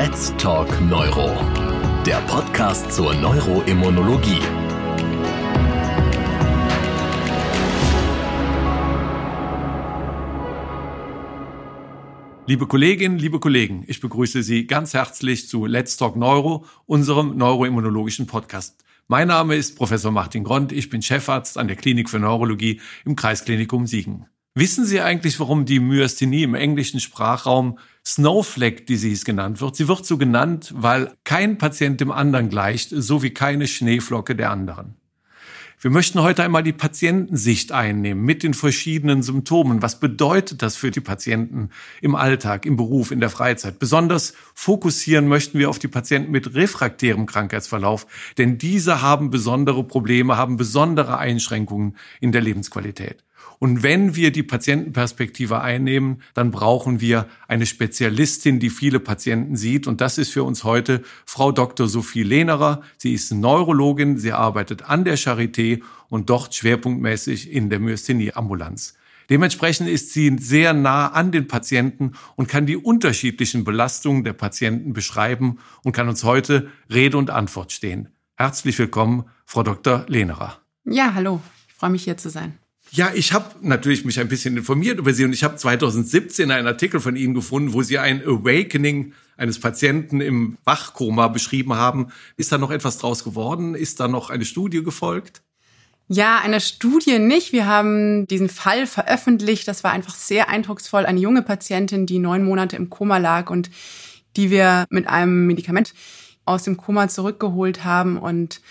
Let's Talk Neuro, der Podcast zur Neuroimmunologie. Liebe Kolleginnen, liebe Kollegen, ich begrüße Sie ganz herzlich zu Let's Talk Neuro, unserem neuroimmunologischen Podcast. Mein Name ist Professor Martin Grond, ich bin Chefarzt an der Klinik für Neurologie im Kreisklinikum Siegen. Wissen Sie eigentlich, warum die Myasthenie im englischen Sprachraum Snowflake Disease genannt wird? Sie wird so genannt, weil kein Patient dem anderen gleicht, so wie keine Schneeflocke der anderen. Wir möchten heute einmal die Patientensicht einnehmen mit den verschiedenen Symptomen. Was bedeutet das für die Patienten im Alltag, im Beruf, in der Freizeit? Besonders fokussieren möchten wir auf die Patienten mit refraktärem Krankheitsverlauf, denn diese haben besondere Probleme, haben besondere Einschränkungen in der Lebensqualität. Und wenn wir die Patientenperspektive einnehmen, dann brauchen wir eine Spezialistin, die viele Patienten sieht. Und das ist für uns heute Frau Dr. Sophie Lehnerer. Sie ist Neurologin, sie arbeitet an der Charité und dort schwerpunktmäßig in der Myasthenie-Ambulanz. Dementsprechend ist sie sehr nah an den Patienten und kann die unterschiedlichen Belastungen der Patienten beschreiben und kann uns heute Rede und Antwort stehen. Herzlich willkommen, Frau Dr. Lehnerer. Ja, hallo. Ich freue mich hier zu sein. Ja, ich habe natürlich mich ein bisschen informiert über Sie und ich habe 2017 einen Artikel von Ihnen gefunden, wo Sie ein Awakening eines Patienten im Wachkoma beschrieben haben. Ist da noch etwas draus geworden? Ist da noch eine Studie gefolgt? Ja, eine Studie nicht. Wir haben diesen Fall veröffentlicht. Das war einfach sehr eindrucksvoll. Eine junge Patientin, die neun Monate im Koma lag und die wir mit einem Medikament aus dem Koma zurückgeholt haben und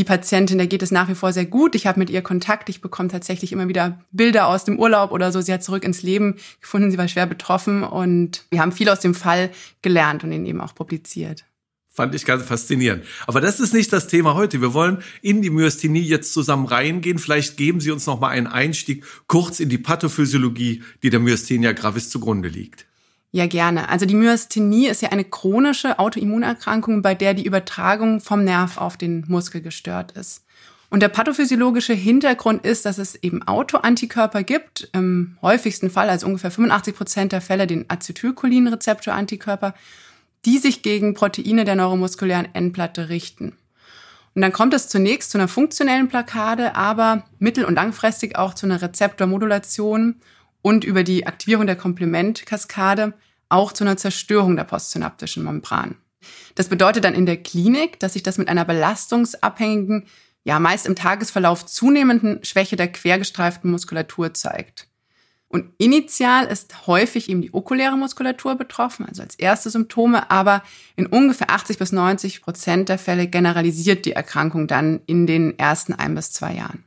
die Patientin, der geht es nach wie vor sehr gut. Ich habe mit ihr Kontakt. Ich bekomme tatsächlich immer wieder Bilder aus dem Urlaub oder so. Sie hat zurück ins Leben gefunden. Sie war schwer betroffen und wir haben viel aus dem Fall gelernt und ihn eben auch publiziert. Fand ich ganz faszinierend. Aber das ist nicht das Thema heute. Wir wollen in die Myasthenie jetzt zusammen reingehen. Vielleicht geben Sie uns noch mal einen Einstieg kurz in die Pathophysiologie, die der Myasthenia gravis zugrunde liegt. Ja, gerne. Also die Myasthenie ist ja eine chronische Autoimmunerkrankung, bei der die Übertragung vom Nerv auf den Muskel gestört ist. Und der pathophysiologische Hintergrund ist, dass es eben Autoantikörper gibt, im häufigsten Fall, also ungefähr 85 Prozent der Fälle, den Acetylcholinrezeptorantikörper, die sich gegen Proteine der neuromuskulären Endplatte richten. Und dann kommt es zunächst zu einer funktionellen Blockade, aber mittel- und langfristig auch zu einer Rezeptormodulation und über die Aktivierung der Komplementkaskade auch zu einer Zerstörung der postsynaptischen Membran. Das bedeutet dann in der Klinik, dass sich das mit einer belastungsabhängigen, ja meist im Tagesverlauf zunehmenden Schwäche der quergestreiften Muskulatur zeigt. Und initial ist häufig eben die okuläre Muskulatur betroffen, also als erste Symptome, aber in ungefähr 80 bis 90 Prozent der Fälle generalisiert die Erkrankung dann in den ersten ein bis zwei Jahren.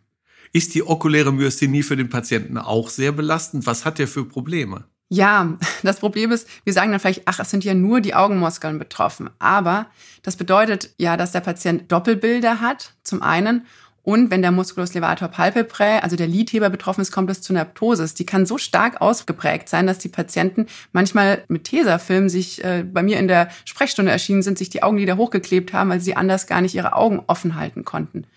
Ist die okuläre Myasthenie für den Patienten auch sehr belastend? Was hat er für Probleme? Ja, das Problem ist, wir sagen dann vielleicht, ach, es sind ja nur die Augenmuskeln betroffen. Aber das bedeutet ja, dass der Patient Doppelbilder hat, zum einen. Und wenn der Musculus levator palpebrae, also der Lidheber betroffen ist, kommt es zu einer Ptosis. Die kann so stark ausgeprägt sein, dass die Patienten manchmal mit Tesafilm sich äh, bei mir in der Sprechstunde erschienen sind, sich die Augenlider hochgeklebt haben, weil sie anders gar nicht ihre Augen offen halten konnten.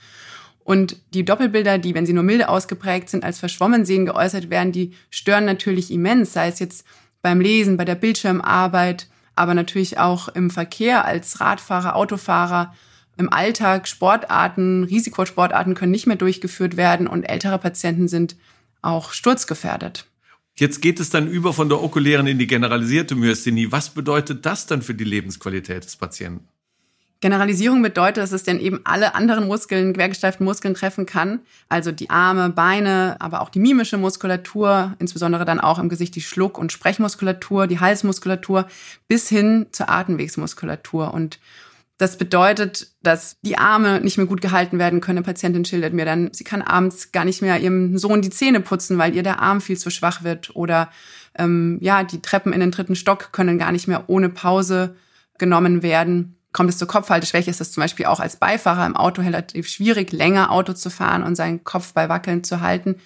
Und die Doppelbilder, die, wenn sie nur milde ausgeprägt sind, als verschwommen sehen geäußert werden, die stören natürlich immens, sei es jetzt beim Lesen, bei der Bildschirmarbeit, aber natürlich auch im Verkehr als Radfahrer, Autofahrer, im Alltag, Sportarten, Risikosportarten können nicht mehr durchgeführt werden und ältere Patienten sind auch sturzgefährdet. Jetzt geht es dann über von der okulären in die generalisierte Myasthenie. Was bedeutet das dann für die Lebensqualität des Patienten? Generalisierung bedeutet, dass es dann eben alle anderen Muskeln, quergesteiften Muskeln treffen kann. Also die Arme, Beine, aber auch die mimische Muskulatur, insbesondere dann auch im Gesicht die Schluck- und Sprechmuskulatur, die Halsmuskulatur, bis hin zur Atemwegsmuskulatur. Und das bedeutet, dass die Arme nicht mehr gut gehalten werden können. Eine Patientin schildert mir dann, sie kann abends gar nicht mehr ihrem Sohn die Zähne putzen, weil ihr der Arm viel zu schwach wird. Oder ähm, ja, die Treppen in den dritten Stock können gar nicht mehr ohne Pause genommen werden. Kommt es zur Kopfhalteschwäche, ist es zum Beispiel auch als Beifahrer im Auto relativ schwierig, länger Auto zu fahren und seinen Kopf bei Wackeln zu halten.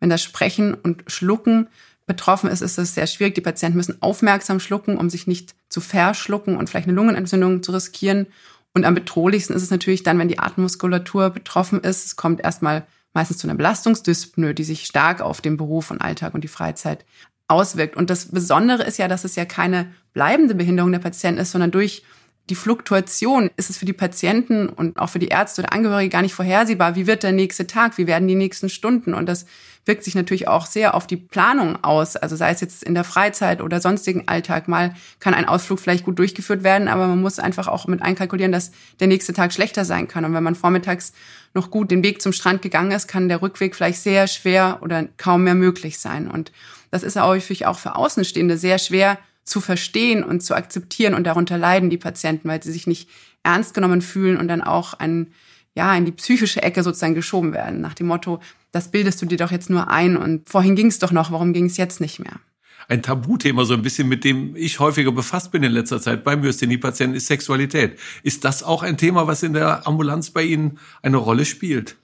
Wenn das Sprechen und Schlucken betroffen ist, ist es sehr schwierig. Die Patienten müssen aufmerksam schlucken, um sich nicht zu verschlucken und vielleicht eine Lungenentzündung zu riskieren. Und am bedrohlichsten ist es natürlich dann, wenn die Atemmuskulatur betroffen ist. Es kommt erstmal meistens zu einer Belastungsdyspnoe, die sich stark auf den Beruf und Alltag und die Freizeit auswirkt. Und das Besondere ist ja, dass es ja keine bleibende Behinderung der Patienten ist, sondern durch die Fluktuation ist es für die Patienten und auch für die Ärzte oder Angehörige gar nicht vorhersehbar. Wie wird der nächste Tag? Wie werden die nächsten Stunden? Und das wirkt sich natürlich auch sehr auf die Planung aus. Also sei es jetzt in der Freizeit oder sonstigen Alltag. Mal kann ein Ausflug vielleicht gut durchgeführt werden, aber man muss einfach auch mit einkalkulieren, dass der nächste Tag schlechter sein kann. Und wenn man vormittags noch gut den Weg zum Strand gegangen ist, kann der Rückweg vielleicht sehr schwer oder kaum mehr möglich sein. Und das ist häufig auch für Außenstehende sehr schwer zu verstehen und zu akzeptieren und darunter leiden die Patienten, weil sie sich nicht ernst genommen fühlen und dann auch ein, ja, in die psychische Ecke sozusagen geschoben werden, nach dem Motto, das bildest du dir doch jetzt nur ein und vorhin ging es doch noch, warum ging es jetzt nicht mehr? Ein Tabuthema, so ein bisschen, mit dem ich häufiger befasst bin in letzter Zeit bei Myasthenie-Patienten, ist Sexualität. Ist das auch ein Thema, was in der Ambulanz bei Ihnen eine Rolle spielt?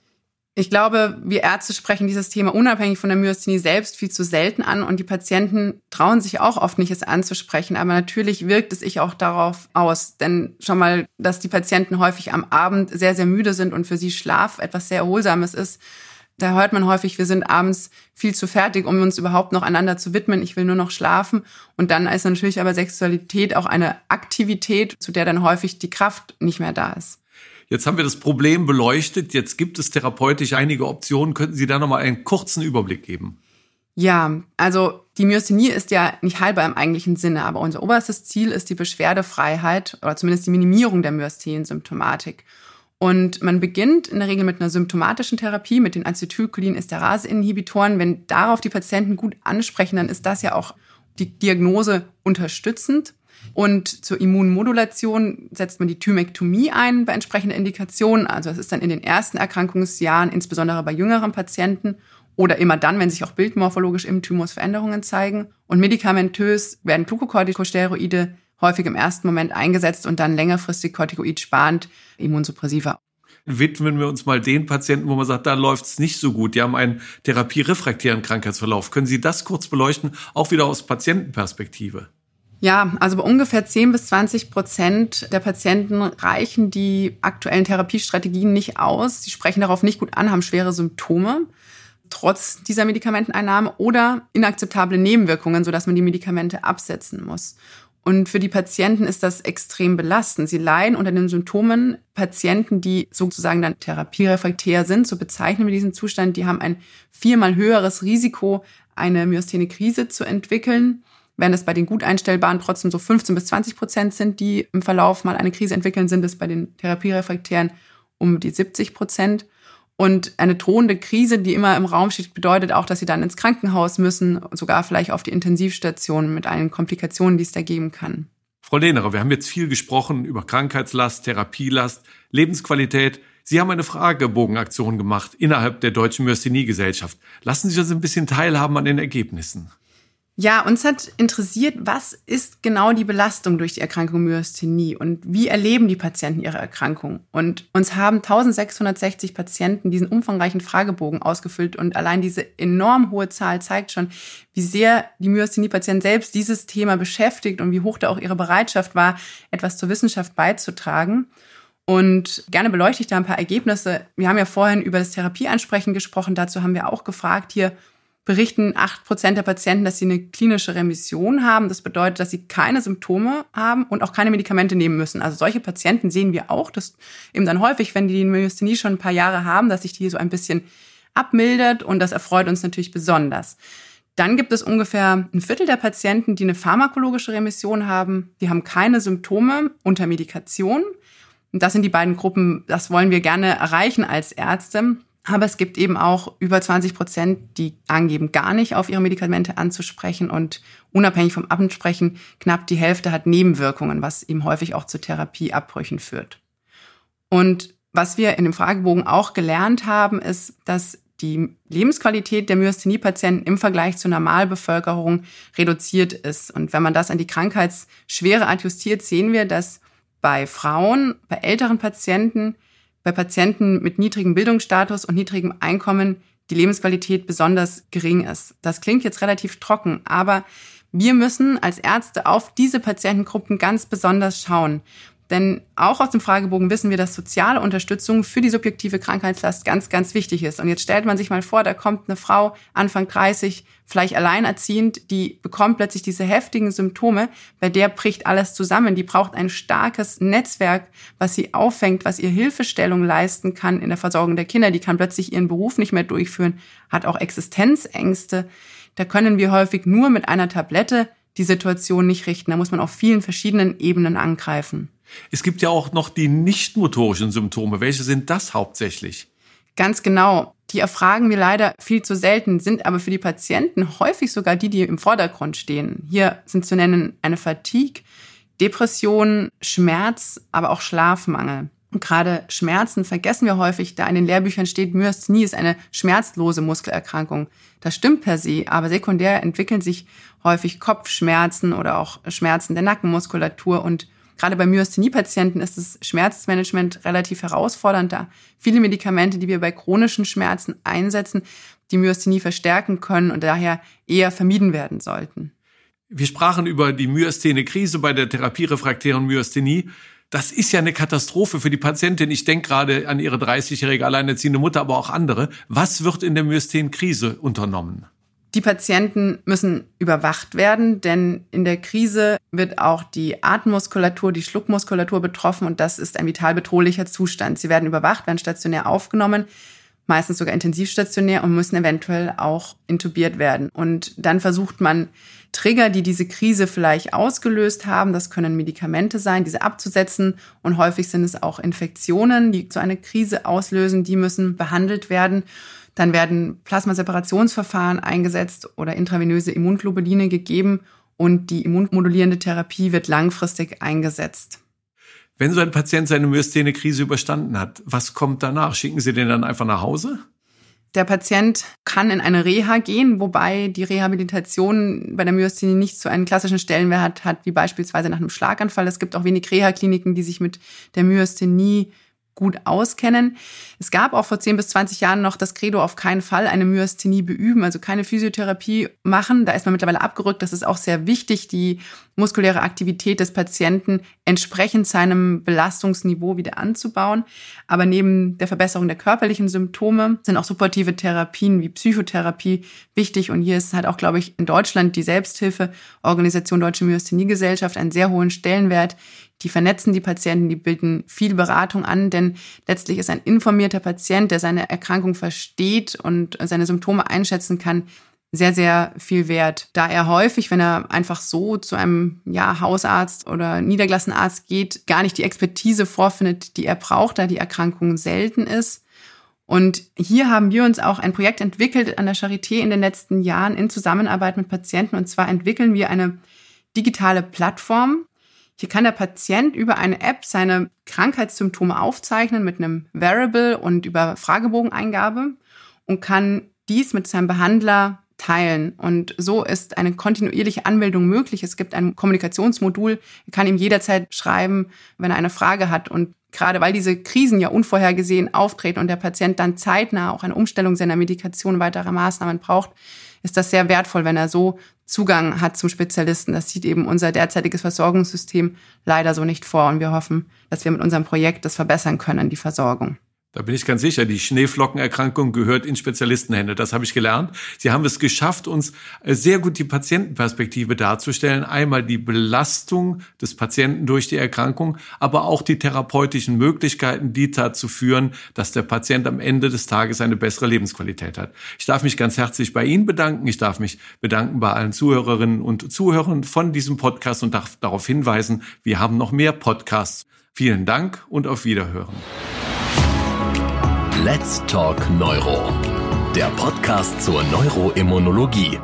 Ich glaube, wir Ärzte sprechen dieses Thema unabhängig von der Myasthenie selbst viel zu selten an und die Patienten trauen sich auch oft nicht, es anzusprechen. Aber natürlich wirkt es sich auch darauf aus. Denn schon mal, dass die Patienten häufig am Abend sehr, sehr müde sind und für sie Schlaf etwas sehr Erholsames ist. Da hört man häufig, wir sind abends viel zu fertig, um uns überhaupt noch einander zu widmen. Ich will nur noch schlafen. Und dann ist natürlich aber Sexualität auch eine Aktivität, zu der dann häufig die Kraft nicht mehr da ist. Jetzt haben wir das Problem beleuchtet. Jetzt gibt es therapeutisch einige Optionen. Könnten Sie da nochmal einen kurzen Überblick geben? Ja, also die Myasthenie ist ja nicht heilbar im eigentlichen Sinne, aber unser oberstes Ziel ist die Beschwerdefreiheit oder zumindest die Minimierung der Myasthenien-Symptomatik. Und man beginnt in der Regel mit einer symptomatischen Therapie mit den Acetylcholin-Esterase-Inhibitoren. Wenn darauf die Patienten gut ansprechen, dann ist das ja auch die Diagnose unterstützend. Und zur Immunmodulation setzt man die Thymektomie ein bei entsprechender Indikation. Also das ist dann in den ersten Erkrankungsjahren, insbesondere bei jüngeren Patienten oder immer dann, wenn sich auch bildmorphologisch im Thymus Veränderungen zeigen. Und medikamentös werden Glucocorticosteroide häufig im ersten Moment eingesetzt und dann längerfristig kortikoidsparend Immunsuppressiva. Widmen wir uns mal den Patienten, wo man sagt, da läuft es nicht so gut. Die haben einen therapierefraktären Krankheitsverlauf. Können Sie das kurz beleuchten, auch wieder aus Patientenperspektive? Ja, also bei ungefähr 10 bis 20 Prozent der Patienten reichen die aktuellen Therapiestrategien nicht aus. Sie sprechen darauf nicht gut an, haben schwere Symptome trotz dieser Medikamenteneinnahme oder inakzeptable Nebenwirkungen, sodass man die Medikamente absetzen muss. Und für die Patienten ist das extrem belastend. Sie leiden unter den Symptomen. Patienten, die sozusagen dann therapierefraktär sind, so bezeichnen wir diesen Zustand, die haben ein viermal höheres Risiko, eine Myasthenie-Krise zu entwickeln Während es bei den gut einstellbaren trotzdem so 15 bis 20 Prozent sind, die im Verlauf mal eine Krise entwickeln, sind es bei den therapierefraktären um die 70 Prozent. Und eine drohende Krise, die immer im Raum steht, bedeutet auch, dass sie dann ins Krankenhaus müssen, sogar vielleicht auf die Intensivstation mit allen Komplikationen, die es da geben kann. Frau Lehnerer, wir haben jetzt viel gesprochen über Krankheitslast, Therapielast, Lebensqualität. Sie haben eine Fragebogenaktion gemacht innerhalb der Deutschen Myasthenie-Gesellschaft. Lassen Sie uns ein bisschen teilhaben an den Ergebnissen. Ja, uns hat interessiert, was ist genau die Belastung durch die Erkrankung Myasthenie und wie erleben die Patienten ihre Erkrankung? Und uns haben 1660 Patienten diesen umfangreichen Fragebogen ausgefüllt und allein diese enorm hohe Zahl zeigt schon, wie sehr die Myasthenie-Patienten selbst dieses Thema beschäftigt und wie hoch da auch ihre Bereitschaft war, etwas zur Wissenschaft beizutragen. Und gerne beleuchte ich da ein paar Ergebnisse. Wir haben ja vorhin über das Therapieansprechen gesprochen. Dazu haben wir auch gefragt hier, berichten acht Prozent der Patienten, dass sie eine klinische Remission haben. Das bedeutet, dass sie keine Symptome haben und auch keine Medikamente nehmen müssen. Also solche Patienten sehen wir auch, dass eben dann häufig, wenn die Myasthenie schon ein paar Jahre haben, dass sich die so ein bisschen abmildert und das erfreut uns natürlich besonders. Dann gibt es ungefähr ein Viertel der Patienten, die eine pharmakologische Remission haben. Die haben keine Symptome unter Medikation. Und das sind die beiden Gruppen, das wollen wir gerne erreichen als Ärzte. Aber es gibt eben auch über 20 Prozent, die angeben, gar nicht auf ihre Medikamente anzusprechen und unabhängig vom Ansprechen, knapp die Hälfte hat Nebenwirkungen, was eben häufig auch zu Therapieabbrüchen führt. Und was wir in dem Fragebogen auch gelernt haben, ist, dass die Lebensqualität der Myasthenie-Patienten im Vergleich zur Normalbevölkerung reduziert ist. Und wenn man das an die Krankheitsschwere adjustiert, sehen wir, dass bei Frauen, bei älteren Patienten bei Patienten mit niedrigem Bildungsstatus und niedrigem Einkommen die Lebensqualität besonders gering ist. Das klingt jetzt relativ trocken, aber wir müssen als Ärzte auf diese Patientengruppen ganz besonders schauen. Denn auch aus dem Fragebogen wissen wir, dass soziale Unterstützung für die subjektive Krankheitslast ganz, ganz wichtig ist. Und jetzt stellt man sich mal vor, da kommt eine Frau Anfang 30, vielleicht alleinerziehend, die bekommt plötzlich diese heftigen Symptome, bei der bricht alles zusammen. Die braucht ein starkes Netzwerk, was sie auffängt, was ihr Hilfestellung leisten kann in der Versorgung der Kinder. Die kann plötzlich ihren Beruf nicht mehr durchführen, hat auch Existenzängste. Da können wir häufig nur mit einer Tablette die Situation nicht richten. Da muss man auf vielen verschiedenen Ebenen angreifen. Es gibt ja auch noch die nicht motorischen Symptome. Welche sind das hauptsächlich? Ganz genau. Die erfragen wir leider viel zu selten, sind aber für die Patienten häufig sogar die, die im Vordergrund stehen. Hier sind zu nennen eine Fatigue, Depression, Schmerz, aber auch Schlafmangel. Und gerade Schmerzen vergessen wir häufig, da in den Lehrbüchern steht, Myasthenie ist eine schmerzlose Muskelerkrankung. Das stimmt per se, aber sekundär entwickeln sich häufig Kopfschmerzen oder auch Schmerzen der Nackenmuskulatur und Gerade bei Myasthenie-Patienten ist das Schmerzmanagement relativ herausfordernd, da viele Medikamente, die wir bei chronischen Schmerzen einsetzen, die Myasthenie verstärken können und daher eher vermieden werden sollten. Wir sprachen über die Myasthene-Krise bei der therapierefraktären Myasthenie. Das ist ja eine Katastrophe für die Patientin. Ich denke gerade an ihre 30-jährige alleinerziehende Mutter, aber auch andere. Was wird in der Myasthene-Krise unternommen? Die Patienten müssen überwacht werden, denn in der Krise wird auch die Atemmuskulatur, die Schluckmuskulatur betroffen und das ist ein vital bedrohlicher Zustand. Sie werden überwacht, werden stationär aufgenommen, meistens sogar intensivstationär und müssen eventuell auch intubiert werden. Und dann versucht man Trigger, die diese Krise vielleicht ausgelöst haben, das können Medikamente sein, diese abzusetzen und häufig sind es auch Infektionen, die so eine Krise auslösen, die müssen behandelt werden. Dann werden Plasmaseparationsverfahren eingesetzt oder intravenöse Immunglobuline gegeben und die immunmodulierende Therapie wird langfristig eingesetzt. Wenn so ein Patient seine Myasthene-Krise überstanden hat, was kommt danach? Schicken Sie den dann einfach nach Hause? Der Patient kann in eine Reha gehen, wobei die Rehabilitation bei der Myasthenie nicht so einen klassischen Stellenwert hat, wie beispielsweise nach einem Schlaganfall. Es gibt auch wenig Reha-Kliniken, die sich mit der Myasthenie gut auskennen. Es gab auch vor 10 bis 20 Jahren noch das Credo auf keinen Fall eine Myasthenie beüben, also keine Physiotherapie machen. Da ist man mittlerweile abgerückt. Das ist auch sehr wichtig, die muskuläre Aktivität des Patienten entsprechend seinem Belastungsniveau wieder anzubauen. Aber neben der Verbesserung der körperlichen Symptome sind auch supportive Therapien wie Psychotherapie wichtig. Und hier ist halt auch, glaube ich, in Deutschland die Selbsthilfeorganisation Deutsche Myasthenie-Gesellschaft einen sehr hohen Stellenwert, die vernetzen die Patienten, die bilden viel Beratung an, denn letztlich ist ein informierter Patient, der seine Erkrankung versteht und seine Symptome einschätzen kann, sehr, sehr viel wert, da er häufig, wenn er einfach so zu einem ja, Hausarzt oder Niedergelassenarzt geht, gar nicht die Expertise vorfindet, die er braucht, da die Erkrankung selten ist. Und hier haben wir uns auch ein Projekt entwickelt an der Charité in den letzten Jahren in Zusammenarbeit mit Patienten. Und zwar entwickeln wir eine digitale Plattform, hier kann der Patient über eine App seine Krankheitssymptome aufzeichnen mit einem Variable und über Fragebogeneingabe und kann dies mit seinem Behandler teilen. Und so ist eine kontinuierliche Anmeldung möglich. Es gibt ein Kommunikationsmodul, er kann ihm jederzeit schreiben, wenn er eine Frage hat. Und gerade weil diese Krisen ja unvorhergesehen auftreten und der Patient dann zeitnah auch eine Umstellung seiner Medikation, weiterer Maßnahmen braucht, ist das sehr wertvoll, wenn er so Zugang hat zum Spezialisten. Das sieht eben unser derzeitiges Versorgungssystem leider so nicht vor. Und wir hoffen, dass wir mit unserem Projekt das verbessern können, die Versorgung. Da bin ich ganz sicher, die Schneeflockenerkrankung gehört in Spezialistenhände. Das habe ich gelernt. Sie haben es geschafft, uns äh, sehr gut die Patientenperspektive darzustellen. Einmal die Belastung des Patienten durch die Erkrankung, aber auch die therapeutischen Möglichkeiten, die dazu führen, dass der Patient am Ende des Tages eine bessere Lebensqualität hat. Ich darf mich ganz herzlich bei Ihnen bedanken. Ich darf mich bedanken bei allen Zuhörerinnen und Zuhörern von diesem Podcast und darf darauf hinweisen, wir haben noch mehr Podcasts. Vielen Dank und auf Wiederhören. Let's Talk Neuro, der Podcast zur Neuroimmunologie